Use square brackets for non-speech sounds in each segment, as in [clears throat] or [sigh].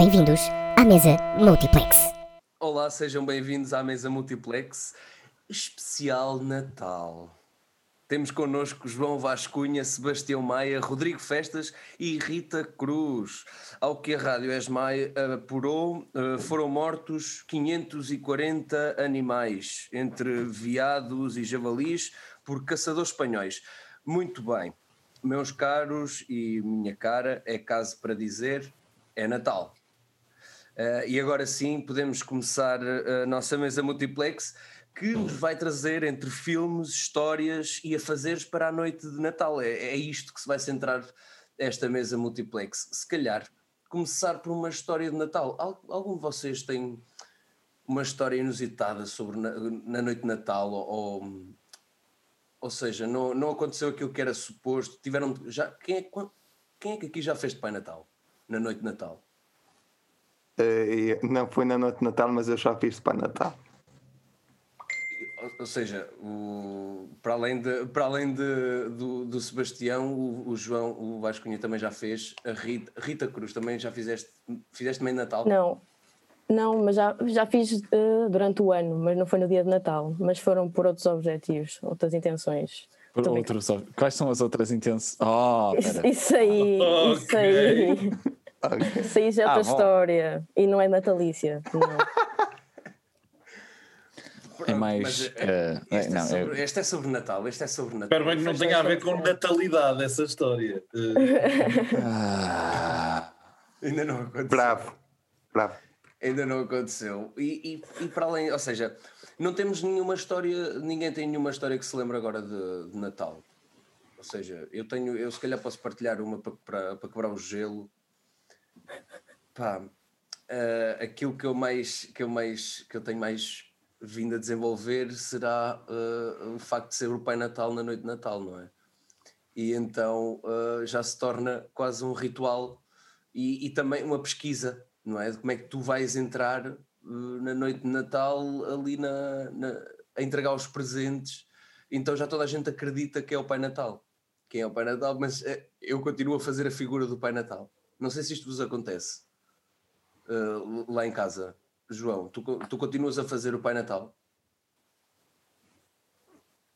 Bem-vindos à mesa Multiplex. Olá, sejam bem-vindos à mesa Multiplex especial Natal. Temos connosco João Vascunha, Sebastião Maia, Rodrigo Festas e Rita Cruz. Ao que a Rádio Esmaia apurou, eh, foram mortos 540 animais, entre veados e javalis, por caçadores espanhóis. Muito bem, meus caros e minha cara, é caso para dizer, é Natal. Uh, e agora sim podemos começar a nossa mesa multiplex que nos vai trazer entre filmes, histórias e afazeres para a noite de Natal. É, é isto que se vai centrar esta mesa multiplex. Se calhar começar por uma história de Natal. Algum de vocês tem uma história inusitada sobre na, na noite de Natal ou, ou seja, não, não aconteceu aquilo que era suposto. Tiveram já quem é, quem é que aqui já fez de Pai Natal na noite de Natal? Uh, não foi na noite de Natal, mas eu já fiz Pai Natal. Ou, seja, o, para além, de, para além de, do, do Sebastião, o, o, João, o Vascunha também já fez, a Rita, Rita Cruz também já fizeste, fizeste também de Natal? Não, não, mas já, já fiz uh, durante o ano, mas não foi no dia de Natal, mas foram por outros objetivos, outras intenções. Por outros, quais são as outras intenções? [laughs] Oh, isso, isso, aí, [laughs] okay. isso aí. Okay. Já é outra ah, história. E não é natalícia. Não. [laughs] É mais. uh, este, não, é sobre, é... este, é sobre, Natal. Este é sobre Natal. Espero bem que não tenha a ver com natalidade essa história. ah, ainda não aconteceu. Bravo. Bravo ainda não aconteceu. E, e, e, para além, ou seja, não temos nenhuma história, ninguém tem nenhuma história que se lembre agora de, de Natal. Ou seja, eu tenho, eu se calhar posso partilhar uma para, para, para quebrar o gelo. Pá, uh, aquilo que eu mais, que eu mais, que eu tenho mais vindo a desenvolver será uh, o facto de ser o Pai Natal na noite de Natal, não é? E então uh, já se torna quase um ritual e, e também uma pesquisa não é? De como é que tu vais entrar na noite de Natal ali na, na, a entregar os presentes. Então já toda a gente acredita que é o Pai Natal. Quem é o Pai Natal, mas eu continuo a fazer a figura do Pai Natal. Não sei se isto vos acontece uh, lá em casa. João, tu, tu continuas a fazer o Pai Natal?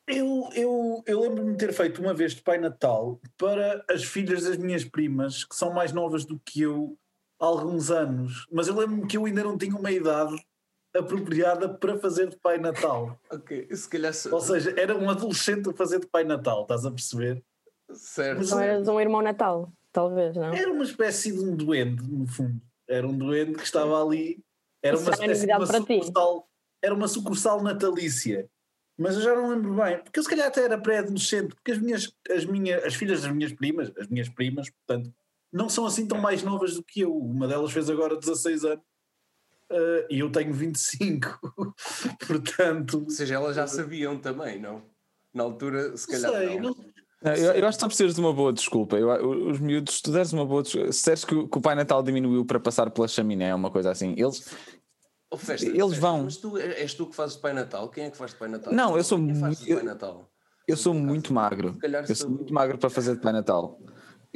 Eu, eu, eu lembro-me de ter feito uma vez de Pai Natal para as filhas das minhas primas, que são mais novas do que eu, alguns anos, mas eu lembro-me que eu ainda não tinha uma idade apropriada para fazer de Pai Natal. ok, se calhar. Ou seja, era um adolescente a fazer de Pai Natal, estás a perceber? Certo. Mas não eras um irmão Natal, talvez, não? Era uma espécie de um duende, no fundo. Era um duende que estava ali. Era uma espécie de uma sucursal, era uma sucursal natalícia. Mas eu já não lembro bem, porque eu se calhar até era pré-adolescente, porque as minhas, as minhas, as filhas das minhas primas, as minhas primas, portanto, não são assim tão mais novas do que eu. Uma delas fez agora 16 anos uh, e eu tenho 25. [laughs] Portanto. Ou seja, elas já sabiam também, não? Na altura, se calhar. Sei, não. não. Eu, eu, acho que tu precisas de uma boa desculpa. Eu, os miúdos, se tu deres uma boa desculpa, se deres que, que, o Pai Natal diminuiu para passar pela chaminé, uma coisa assim, eles. Oh, festa, eles festa, vão. Mas tu, és tu que fazes o Pai Natal? Quem é que faz o Pai Natal? Não, eu sou Pai Natal? eu sou muito magro. Eu sou muito magro para fazer de Pai Natal.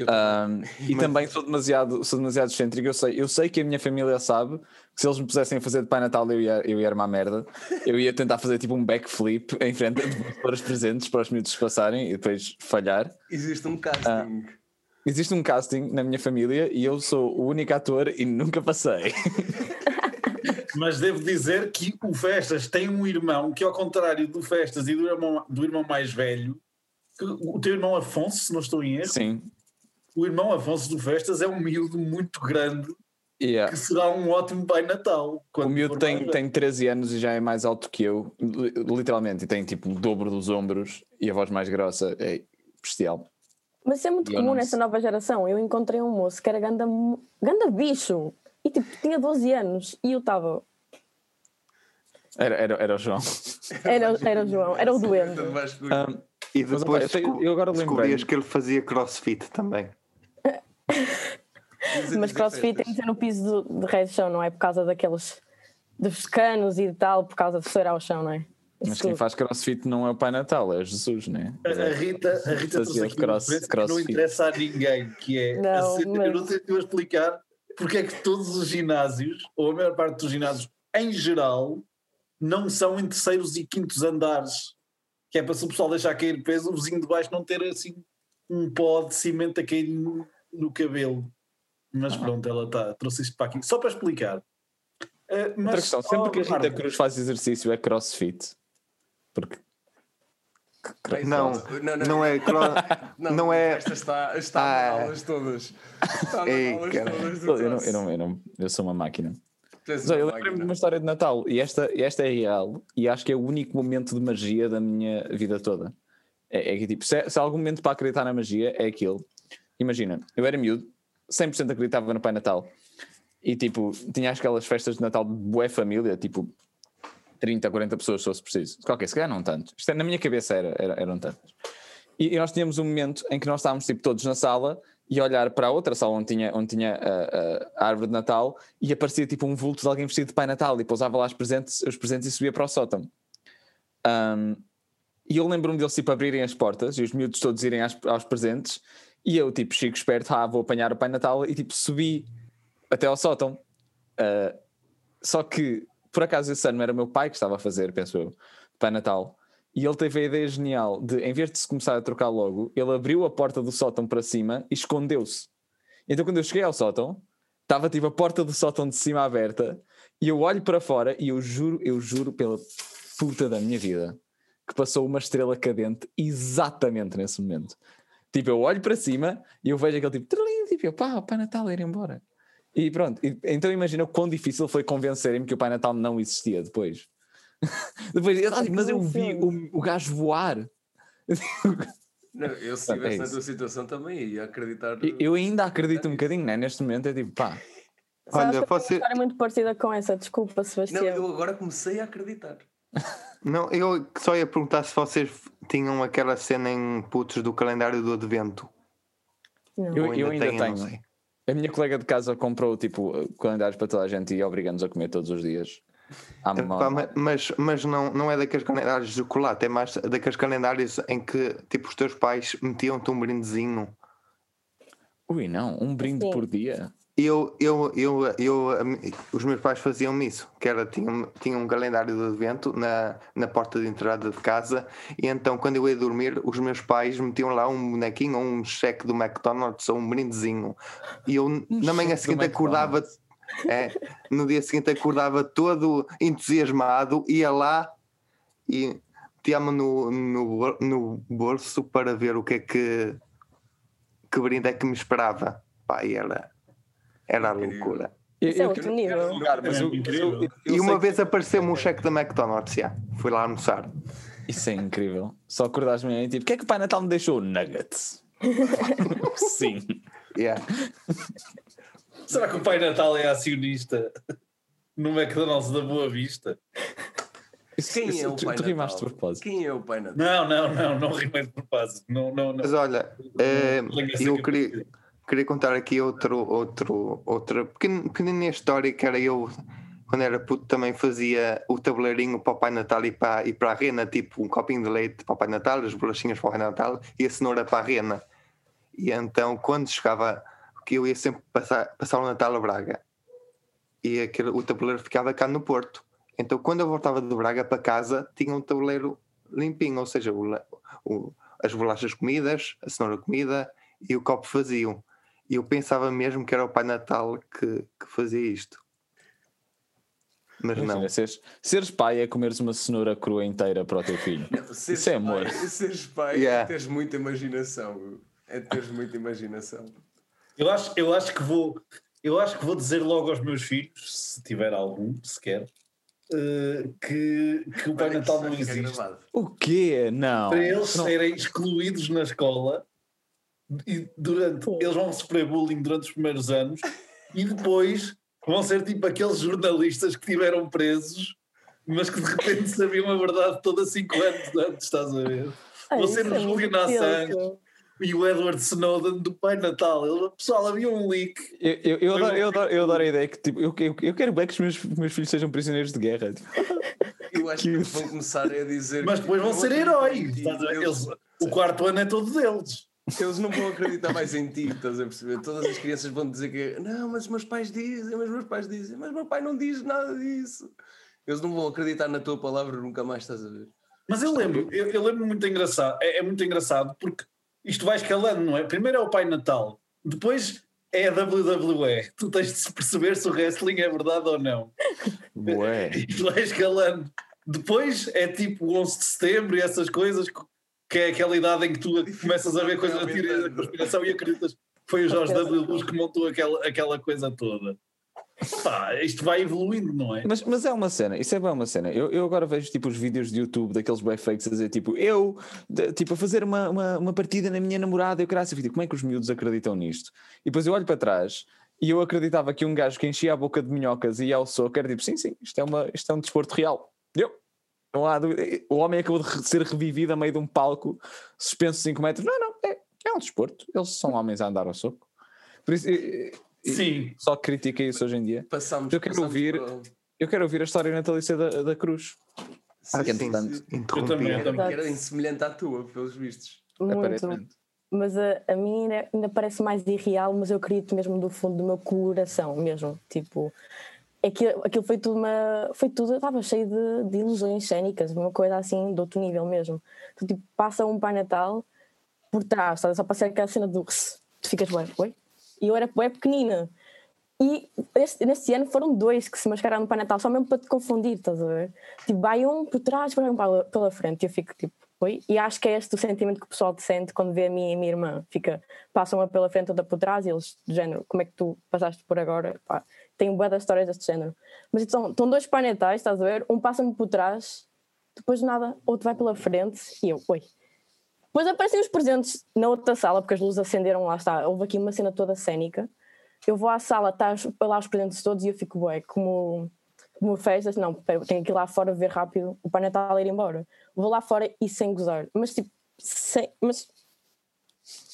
Um, e [laughs] também sou demasiado, sou demasiado excêntrico. Eu sei, eu sei que a minha família sabe que se eles me pusessem a fazer de Pai Natal eu ia, eu ia armar merda. Eu ia tentar fazer tipo um backflip em frente para [laughs] os presentes para os miúdos passarem e depois falhar. Existe um casting. Uh, existe um casting na minha família e eu sou o único ator e nunca passei. [laughs] Mas devo dizer que o Festas tem um irmão que, ao contrário do Festas e do irmão, do irmão mais velho, o teu irmão Afonso, se não estou em erro. Sim o irmão Afonso do Festas é um miúdo muito grande yeah. que será um ótimo Pai Natal. O miúdo tem, tem 13 anos e já é mais alto que eu, literalmente, e tem tipo o dobro dos ombros e a voz mais grossa, é bestial. Mas isso é muito e comum nessa nova geração. Eu encontrei um moço que era ganda, ganda bicho e tipo tinha 12 anos e eu estava. Era, era, era o João. [laughs] Era, era o João, era o doente. Um, e depois eu, eu agora descobrias que ele fazia crossfit também. Mas crossfit tem que ser no piso de resto chão, não é? Por causa daqueles dos canos e tal, por causa de ser ao chão, não é? Isso Mas quem tudo. faz crossfit não é o Pai Natal, é Jesus, não é? A Rita, a Rita trouxe aqui cross, crossfit. não interessa a ninguém, que é não, mas... eu não sei se eu explicar, porque é que todos os ginásios, ou a maior parte dos ginásios em geral, não são em terceiros e quintos andares. Que é para se o pessoal deixar cair peso, o vizinho de baixo não ter assim um pó de cimento a cair no, cabelo. Mas pronto, ela está, trouxe isto para aqui. Só para explicar. Uh, mas, Outra questão, sempre que a Rita Cruz faz exercício é crossfit. Porque não, não, não, não, é. [laughs] não, não é. Esta está, está ah, aulas todas. Está Ei, aulas todas eu, não, eu, não, eu, não, eu sou uma máquina. Mas, eu lembro-me de uma história de Natal e esta, esta é real e acho que é o único momento de magia da minha vida toda. É, é que tipo, se, se há algum momento para acreditar na magia, é aquele. Imagina, eu era miúdo, 100% acreditava no Pai Natal e tipo, tinha aquelas festas de Natal de boa família, tipo 30, 40 pessoas se fosse preciso. Qualquer, se calhar não tanto. Isto, é, na minha cabeça era, era, eram tantas. E, e, nós tínhamos um momento em que nós estávamos tipo, todos na sala e olhar para a outra sala onde tinha, onde tinha a, a, árvore de Natal e aparecia tipo um vulto de alguém vestido de Pai Natal e pousava lá os presentes, os presentes e subia para o sótão. Um, e eu lembro-me deles tipo abrirem as portas e os miúdos todos irem aos, aos presentes e eu tipo chico esperto, ah, vou apanhar o Pai Natal e tipo subi até ao sótão. Uh, só que por acaso esse ano era meu pai que estava a fazer, penso eu, Pai Natal. E ele teve a ideia genial de, em vez de se começar a trocar logo, ele abriu a porta do sótão para cima e escondeu-se. Então, quando eu cheguei ao sótão, estava tipo a porta do sótão de cima aberta e eu olho para fora e eu juro, eu juro pela puta da minha vida que passou uma estrela cadente exatamente nesse momento. Tipo, eu olho para cima e eu vejo aquele tipo, tipo, eu, pá, o Pai Natal ir embora. E pronto, e, então imagina o quão difícil foi convencerem-me que o Pai Natal não existia depois. [laughs] depois eu, mas eu vi o, o gajo voar. Não, eu se estivesse [laughs] é na tua situação também ia acreditar. Eu ainda acredito um bocadinho, né? Neste momento é tipo, pá. Olha, você... uma história muito parecida com essa, desculpa, Sebastião. Não, eu agora comecei a acreditar. Não, eu só ia perguntar se vocês tinham aquela cena em putos do calendário do Advento. Não. Eu, eu ainda, tenho. tenho. A minha colega de casa comprou tipo calendários para toda a gente e obrigando-nos a comer todos os dias. mas mas não, não é daqueles calendários de chocolate, é mais daqueles calendários em que tipo os teus pais metiam-te um brindezinho. Ui, não, um brinde Sim. por dia eu, eu, eu, eu, os meus pais faziam isso, que era, tinham, tinham um calendário de advento na, na porta de entrada de casa, e então quando eu ia dormir, os meus pais metiam lá um bonequinho ou um cheque do McDonald's ou um brindezinho. E eu um na manhã seguinte acordava, é, no dia seguinte acordava todo entusiasmado, ia lá e metia-me no, no, no bolso para ver o que é que, que brinde é que me esperava. Pá, e era era a loucura. Isso é outro nível. e uma vez apareceu-me um cheque da McDonald's, já. fui lá almoçar. Isso é incrível. Só acordaste me e tipo, o que é que o Pai Natal me deixou? Nuggets. [laughs] Sim. Yeah. Será que o Pai Natal é acionista no McDonald's da Boa Vista? Quem isso, é o Pai tu, Natal? Tu propósito. Quem é o Pai Natal? Não, não, não, não rimei de propósito. Não, não, não. Mas olha, é, eu queria queria contar aqui outro, outro, outra pequenina história que era eu, quando era puto, também fazia o tabuleirinho para o Pai Natal e para, e para a rena, tipo um copinho de leite para o Pai Natal, as bolachinhas para o Pai Natal e a cenoura para a rena. E então, quando chegava, que eu ia sempre passar, passar o Natal a Braga, e aquele, o tabuleiro ficava cá no Porto. Então, quando eu voltava de Braga para casa, tinha um tabuleiro limpinho, ou seja, o, o, as bolachas comidas, a cenoura comida e o copo vazio. E eu pensava mesmo que era o Pai Natal que, que fazia isto. Mas Imagina, não. Seres, seres pai é comeres uma cenoura crua inteira para o teu filho. Não, Isso é amor. Pai, seres pai é yeah. é teres muita imaginação. É teres muita imaginação. Eu acho, eu acho que vou. Eu acho que vou dizer logo aos meus filhos, se tiver algum, sequer, uh, que, que o Pai Natal não existe. O quê? Não. Para eles não. serem excluídos na escola e durante, eles vão sofrer bullying durante os primeiros anos e depois vão ser tipo aqueles jornalistas que tiveram presos, mas que de repente sabiam a verdade toda cinco anos antes, estás a ver? Ai, vão ser o é Julian Assange e o Edward Snowden do Pai Natal. Ele, pessoal, havia um leak. Eu, eu, eu, adoro, eu, adoro, eu adoro a ideia que tipo, eu, eu, eu quero bem que os meus, meus filhos sejam prisioneiros de guerra. Eu acho que vão começar a dizer. Mas depois vão ser heróis. Eles, o quarto ano é todo deles. Eles não vão acreditar mais em ti, estás a perceber? Todas as crianças vão dizer que não, mas os meus pais dizem, mas os meus pais dizem, mas meu pai não diz nada disso. Eles não vão acreditar na tua palavra nunca mais, estás a ver? Mas eu lembro, eu, eu lembro muito engraçado, é, é, muito engraçado porque isto vai escalando, não é? Primeiro é o Pai Natal, depois é a WWE. Tu tens de perceber se o wrestling é verdade ou não. Ué. Isto vai escalando. Depois é tipo o 11 de setembro e essas coisas, que é aquela idade em que tu começas a ver coisas da teoria da conspiração e acreditas que foi o Jorge W. Bush que montou aquela, aquela coisa toda. Pá, isto vai evoluindo, não é? Mas, mas é uma cena, isso é bem uma cena. Eu, eu agora vejo tipo os vídeos de YouTube daqueles bem fakes a dizer tipo, eu de, tipo a fazer uma, uma, uma, partida na minha namorada, eu vida. Como é que os miúdos acreditam nisto? E depois eu olho para trás e eu acreditava que um gajo que enchia a boca de minhocas e ia ao soco era tipo, sim, sim, isto é, uma, isto é um desporto real. Eu, não há dúvida. O homem acabou de ser revivido a meio de um palco, suspenso 5 metros. Não, não, é, é um desporto. Eles são homens a andar ao soco. Por isso, Sim. Só critica isso hoje em dia. Passamos, eu quero ouvir, eu quero ouvir a história natalícia da, da Cruz. Ah, sim, sim. Eu também, eu também. Era semelhante à tua, pelos vistos. Muito. Mas a, a mim ainda, ainda, parece mais irreal, mas eu acredito mesmo do fundo do meu coração, mesmo. Tipo, é que aquilo foi tudo uma. Foi tudo, estava cheio de, de ilusões cénicas, uma coisa assim de outro nível mesmo. Tu tipo, passa um Pai Natal por trás, só para ser aquela cena do. Tu ficas bem, oi? E eu era bem pequenina. E este, neste ano foram dois que se mascararam no Pai Natal, só mesmo para te confundir, estás a ver? Tipo, vai um por trás, vai um pela frente. E eu fico tipo, oi? E acho que é este o sentimento que o pessoal te sente quando vê a minha e a minha irmã. Fica, passam uma pela frente, outra por trás, e eles, do género, como é que tu passaste por agora? Pá, tenho boas histórias deste género. Mas então, estão dois Pai Natais, estás a ver? Um passa-me por trás, depois de nada, outro vai pela frente, e eu, oi? Depois aparecem os presentes na outra sala, porque as luzes acenderam, lá está. Houve aqui uma cena toda cénica. Eu vou à sala, está lá os presentes todos e eu fico, ué, como, como festas, não, tenho que ir lá fora ver rápido o Pai Natal ir embora. Vou lá fora e sem gozar. Mas tipo, sem, mas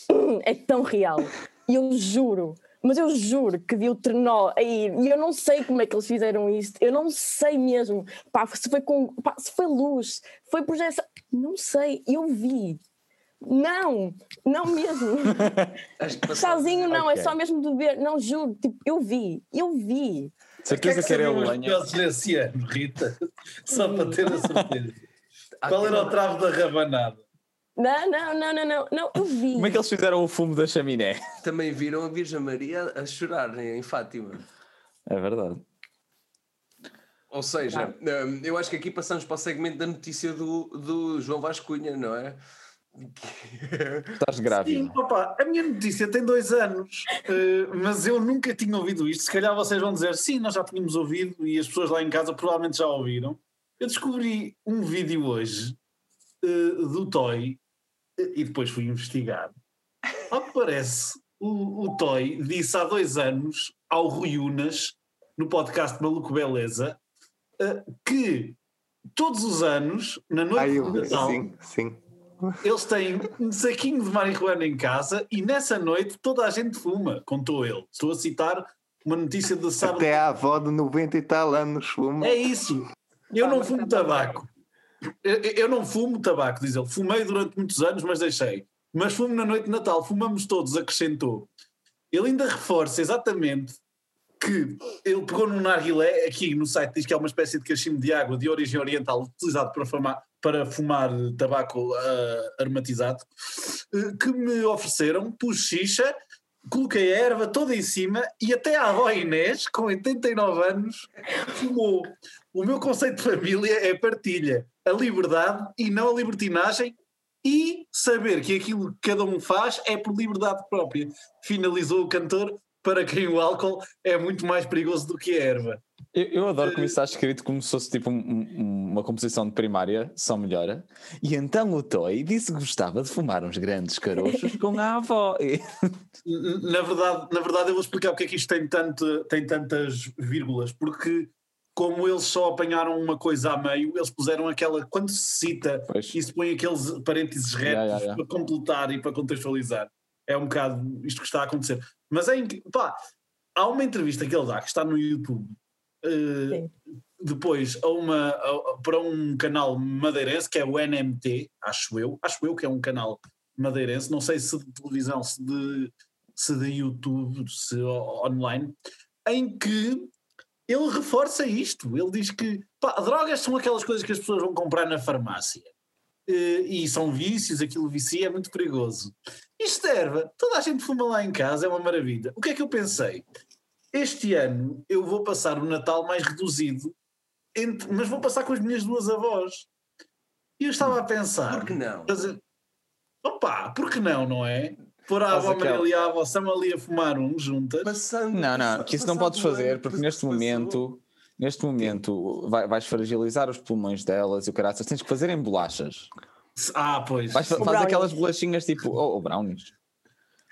[clears throat] é tão real. E eu juro, mas eu juro que vi o trenó aí e eu não sei como é que eles fizeram isto, eu não sei mesmo. Pá, se foi com, pá, se foi luz, foi projeção, não sei, eu vi. Não, não mesmo. [laughs] Sozinho não, okay. é só mesmo de ver. Não, juro, tipo, eu vi, eu vi. Certeza que, é que era o lenha. nesse ano, Rita, só para ter a certeza. Qual era o travo da rabanada? Não, não, não, não, não, não, eu vi. Como é que eles fizeram o fumo da chaminé? Também viram a Virgem Maria a chorar em Fátima. É verdade. Ou seja, hum, eu acho que aqui passamos para o segmento da notícia do, do João Vascunha, não é? [laughs] Estás grávida. Sim, opa, a minha notícia tem dois anos, uh, mas eu nunca tinha ouvido isto. Se calhar vocês vão dizer, sim, nós já tínhamos ouvido e as pessoas lá em casa provavelmente já ouviram. Eu descobri um vídeo hoje uh, do Toy uh, e depois fui investigar. Ao que parece, o, o Toy disse há dois anos ao Rui Unas, no podcast Maluco Beleza, que todos os anos, na noite de Natal. Sim, sim eles têm um saquinho de marihuana em casa e nessa noite toda a gente fuma, contou ele. Estou a citar uma notícia de sábado. Até a avó de 90 e tal anos fuma. É isso. Eu não fumo tabaco. Eu, eu não fumo tabaco, diz ele. Fumei durante muitos anos, mas deixei. Mas fumo na noite de Natal, fumamos todos, acrescentou. Ele ainda reforça exatamente que ele pegou num narguilé, aqui no site diz que é uma espécie de cachimbo de água de origem oriental utilizado para fumar, para fumar tabaco uh, aromatizado, uh, que me ofereceram, pus xixa, coloquei a erva toda em cima e até a avó Inês, com 89 anos, fumou. O meu conceito de família é partilha, a liberdade e não a libertinagem e saber que aquilo que cada um faz é por liberdade própria. Finalizou o cantor para quem o álcool é muito mais perigoso do que a erva. Eu, eu adoro como isso está escrito como se fosse tipo um, um, uma composição de primária, só melhora. E então o Toy disse que gostava de fumar uns grandes caroços com a avó. [laughs] na, verdade, na verdade, eu vou explicar porque é que isto tem, tanto, tem tantas vírgulas. Porque como eles só apanharam uma coisa a meio, eles puseram aquela, quando se cita, pois. e se põe aqueles parênteses retos yeah, yeah, yeah. para completar e para contextualizar. É um bocado isto que está a acontecer. Mas é pá, há uma entrevista que ele dá que está no YouTube. Uh, depois a uma, a, para um canal madeirense que é o NMT, acho eu, acho eu que é um canal madeirense, não sei se de televisão, se de, se de YouTube, se online, em que ele reforça isto. Ele diz que pá, drogas são aquelas coisas que as pessoas vão comprar na farmácia. E são vícios, aquilo vicia, é muito perigoso. Isto erva, toda a gente fuma lá em casa, é uma maravilha. O que é que eu pensei? Este ano eu vou passar o Natal mais reduzido, entre, mas vou passar com as minhas duas avós. E eu estava a pensar. Por que não? Fazer, opa, por que não, não é? Pôr a avó Maria e a avó Sam ali a fumar um juntas. Passando, não, não, que isso não podes fazer, porque neste momento, neste momento vai, vais fragilizar os pulmões delas e o caraças, tens que fazer em bolachas. Ah, pois. Vais, faz aquelas bolachinhas tipo, ou oh, oh, brownies.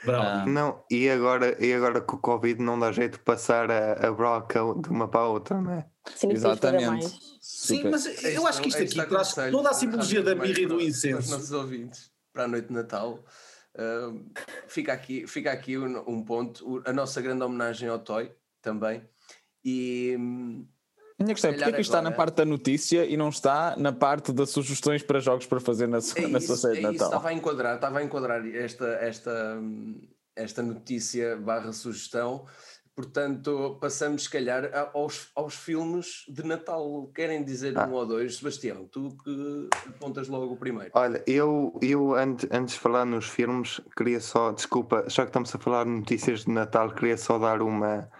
Ah. Não, e agora, e agora com o Covid não dá jeito de passar a, a broca de uma para a outra, não é? Sim, Exatamente. Sim, mas eu acho que isto aqui traz toda a simbologia da birra e do incenso. Para os nossos ouvintes, para a noite de Natal, uh, fica aqui, fica aqui um, um, ponto, a nossa grande homenagem ao Toy também. E. Minha questão é porque é que está na parte da notícia e não está na parte das sugestões para jogos para fazer na, sua, é na sua série é de Natal? Estava a enquadrar, estava a enquadrar esta, esta, esta notícia barra sugestão Portanto, passamos, se calhar, aos, aos filmes de Natal. Querem dizer ah. um ou dois? Sebastião, tu que apontas logo o primeiro. Olha, eu, eu antes, antes de falar nos filmes, queria só, desculpa, já que estamos a falar de notícias de Natal, queria só dar uma.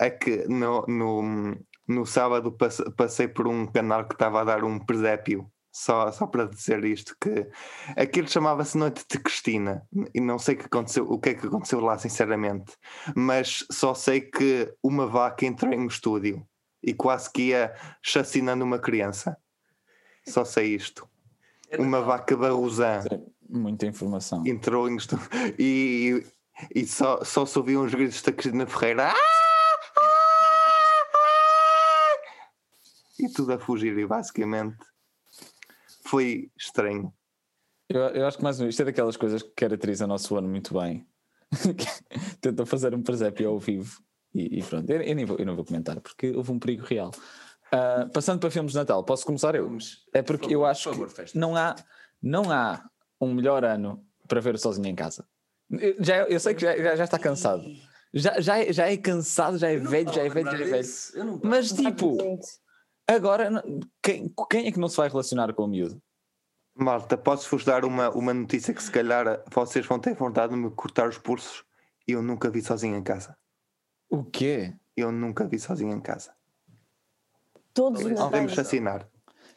É que no, no, no sábado passei por um canal que estava a dar um presépio só, só para dizer isto, que aquilo chamava-se Noite de Cristina, e não sei que aconteceu, o que é que aconteceu lá, sinceramente, mas só sei que uma vaca entrou em um estúdio e quase que ia chacinando uma criança. Só sei isto. Uma vaca barrosã. Muita informação. Entrou em estúdio [laughs] e, e só, só se ouviam os gritos da Cristina Ferreira. Ah! Tudo a fugir, e basicamente foi estranho. Eu, eu acho que mais isto é daquelas coisas que caracteriza o nosso ano muito bem. [laughs] Tentam fazer um presépio ao vivo e, e pronto. Eu, eu, nem vou, eu não vou comentar porque houve um perigo real. Uh, passando para filmes de Natal, posso começar eu? É porque favor, eu acho favor, que não há, não há um melhor ano para ver sozinho em casa. Eu, já, eu sei que já, já está cansado. Já, já, é, já é cansado, já é velho, já é velho, já é velho. Mas tipo, agora quem, quem é que não se vai relacionar com o miúdo? Malta, posso-vos dar uma, uma notícia que se calhar vocês vão ter vontade de me cortar os pulsos. Eu nunca vi sozinho em casa. O quê? Eu nunca vi sozinho em casa. Todos os Podemos chacinar.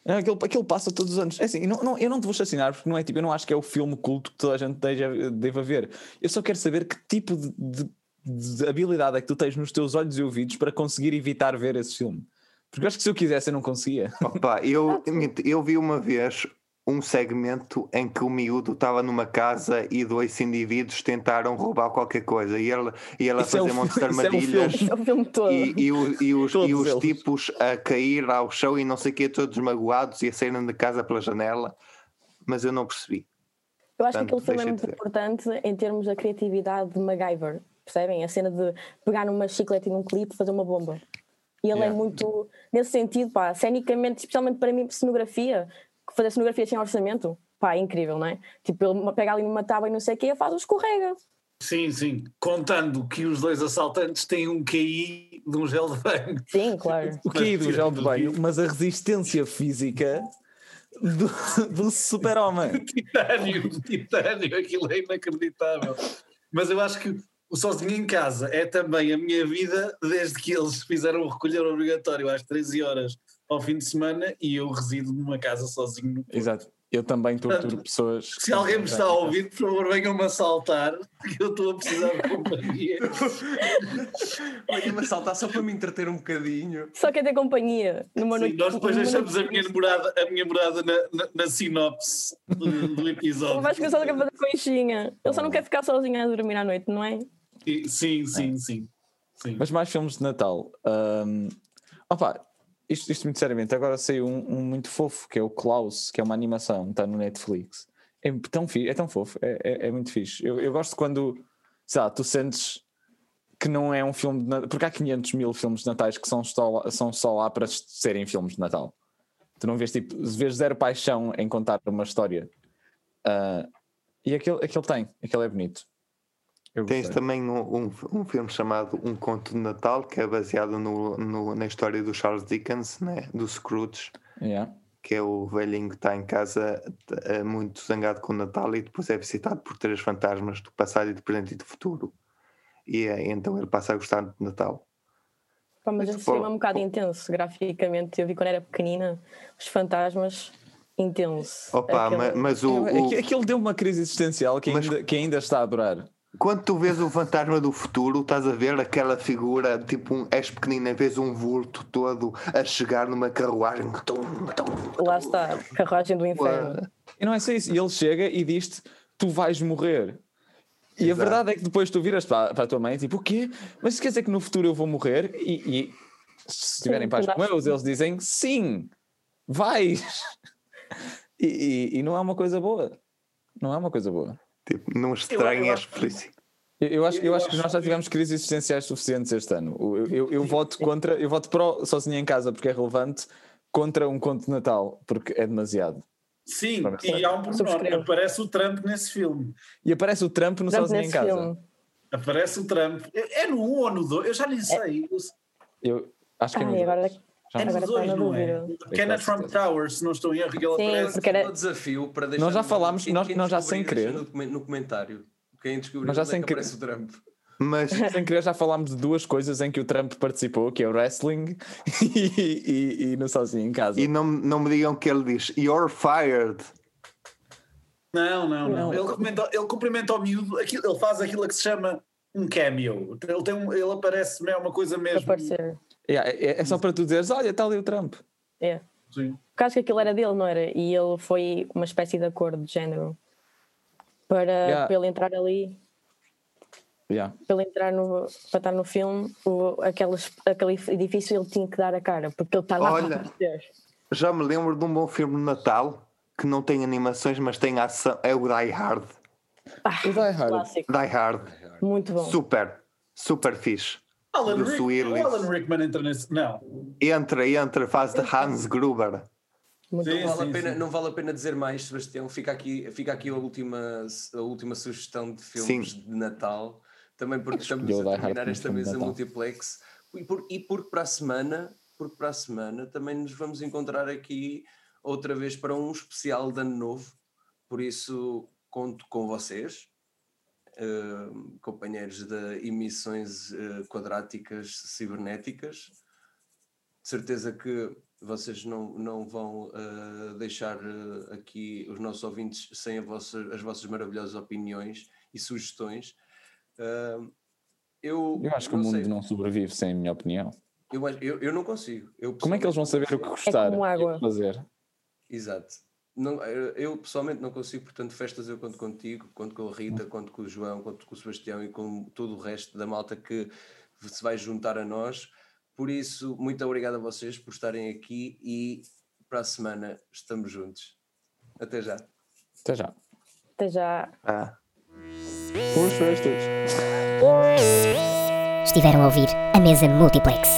É, aquilo, aquilo passa todos os anos. É assim, não, não, eu não te vou chacinar porque não é tipo, eu não acho que é o filme culto que toda a gente deve, deva ver. Eu só quero saber que tipo de, de, de, habilidade é que tu tens nos teus olhos e ouvidos para conseguir evitar ver esse filme. Porque eu acho que se eu quisesse eu não conseguia. [laughs] Opa, eu, eu vi uma vez um segmento em que o miúdo estava numa casa e dois indivíduos tentaram roubar qualquer coisa e ele, e ela fazer é montes de armadilhas é o filme todo. E, e, o, e os, e os tipos a cair ao chão e não sei o que, todos magoados e a saírem de casa pela janela, mas eu não percebi. Eu acho Portanto, que aquele filme é muito importante em termos da criatividade de MacGyver, percebem? A cena de pegar numa chiclete e num clipe e fazer uma bomba. E ele é yeah. é muito, nesse sentido, pá, cenicamente, especialmente para mim, cenografia, fazer cenografia sem orçamento, pá, é incrível, não é? Tipo, ele pega ali numa tábua e não sei o quê, faz o escorrega. Sim, sim. Contando que os dois assaltantes têm um QI de um gel de banho. Sim, claro. o QI do gel de banho, mas a resistência física do, do super-homem. [laughs] titânio, titânio, aquilo é inacreditável. Mas eu acho que o sozinho em casa é também a minha vida desde que eles fizeram o recolher obrigatório às 13 horas ao fim de semana e eu resido numa casa sozinho no Porto. Exato. Eu também torturo pessoas. Se alguém me está a ouvir, por favor, venham-me assaltar, porque eu estou a precisar de companhia. [laughs] venham-me assaltar só para me entreter um bocadinho. Só quer ter companhia. Numa Sim, noite, nós depois deixamos a minha namorada, a minha morada na, na, na sinopse do, do episódio. Que só quer fazer conchinha. Ele só não quer ficar sozinho a dormir à noite, não é? Sim, sim, é. sim. sim. Mas mais filmes de Natal. Um, opa, isto, isto muito seriamente, agora saiu um, um, muito fofo, que é o Klaus, que é uma animação, está no Netflix. É tão, é tão fofo, é, é, é, muito fixe. Eu, eu gosto quando, sei lá, tu sentes que não é um filme de Natal, porque há 500 mil filmes de Natais que são só, são só lá para serem filmes de Natal. Tu não vês tipo, vês zero paixão em contar uma história. Uh, e aquele, aquele tem, aquele é bonito. Tens também um, um, um, filme chamado Um Conto de Natal, que é baseado no, no na história do Charles Dickens, né? do Scrooge. Yeah. Que é o velhinho que está em casa é muito zangado com o Natal e depois é visitado por três fantasmas do passado e do presente e do futuro. E é, então ele passa a gostar de Natal. Pá, mas esse filme é um bocado intenso, graficamente. Eu vi quando era pequenina, os fantasmas intenso. Opa, Aquele... mas, mas o, o... Aquilo deu uma crise existencial que, mas... ainda, que ainda está a durar. Quando tu vês o fantasma do futuro, estás a ver aquela figura, tipo, um, és pequenina, vês um vulto todo a chegar numa carruagem. Lá está, carruagem do inferno. E não é só isso, e ele chega e diz-te: Tu vais morrer. E Exato. a verdade é que depois tu viras para, para a tua mãe tipo, o quê? Mas isso quer dizer que no futuro eu vou morrer? E, e se estiverem paz com eles, eles dizem sim, vais. [laughs] E, e, e, não é uma coisa boa. Não é uma coisa boa. Tipo, não estranhem a explícito. Eu, eu, acho, eu, eu acho que nós já tivemos crises existenciais suficientes este ano. Eu, eu, eu voto contra, eu voto pro sozinho em casa porque é relevante, contra um conto de Natal, porque é demasiado. Sim, e há um pormenor, aparece o Trump nesse filme. E aparece o Trump no Trump Sozinho em Casa. Filme. Aparece o Trump. É, é no 1 ou no 2? Eu já nem sei. Eu acho que é no 2. Agora, é no 2, não é? Que é na Trump Tower, se não estou em erro, que ele Sim, aparece. Era... desafio para deixar... Nós já falámos, nós, nós já sem querer... No comentário. Quem descobriu nós já é sem querer... aparece o Trump. Mas [laughs] sem querer já falámos de duas coisas em que o Trump participou, que é o wrestling [laughs] e, e, e no Sozinho em Casa. E não, não me digam que ele diz You're fired. Não, não, não. Ele, cumprimenta, ele cumprimenta ao miúdo, aquilo, ele faz aquilo que se chama um cameo. Ele, tem um, ele aparece, é uma coisa mesmo. Aparecer. Yeah, é, é, só para tu dizeres: olha, está ali o Trump. É. Sim. Porque acho que aquilo era dele, não era? E ele foi uma espécie de acordo de género para, yeah. para ele entrar ali. Yeah. Para ele entrar no, para estar no filme, o, aqueles, aquele edifício ele tinha que dar a cara, porque ele está lá Olha, Já me lembro de um bom filme de Natal que não tem animações, mas tem ação, é o Die Hard. Ah, o Die Hard. Clássico. Die Hard. Muito bom. Super, super fixe. Alan, Alan Rickman entra nesse. Não. Entra, entra, faz de Hans Gruber. Sim, não, vale sim, a pena, sim. não vale a pena dizer mais, Sebastião. Fica aqui, fica aqui a, última, a última sugestão de filmes de Natal. Também porque estamos a terminar esta mesa multiplex. E, por, e porque para a semana, porque para a semana também nos vamos encontrar aqui outra vez para um especial de ano novo. Por isso conto com vocês, uh, companheiros de emissões uh, quadráticas cibernéticas. De certeza que vocês não, não vão uh, deixar aqui os nossos ouvintes sem vossa, as vossas maravilhosas opiniões e sugestões. eu, eu acho que o mundo sei. não sobrevive sem a minha opinião. Eu, eu, eu não consigo. Eu Como é que eles vão saber o que gostar é e fazer? Exato. Não, eu pessoalmente não consigo, portanto, festas eu conto contigo, conto com a Rita, conto com o João, conto com o Sebastião e com todo o resto da malta que se vai juntar a nós. Por isso, muito obrigado a vocês por estarem aqui e para a semana estamos juntos. Até já. Até já. Até já. Ah. Boas festas. Estiveram a ouvir a mesa Multiplex.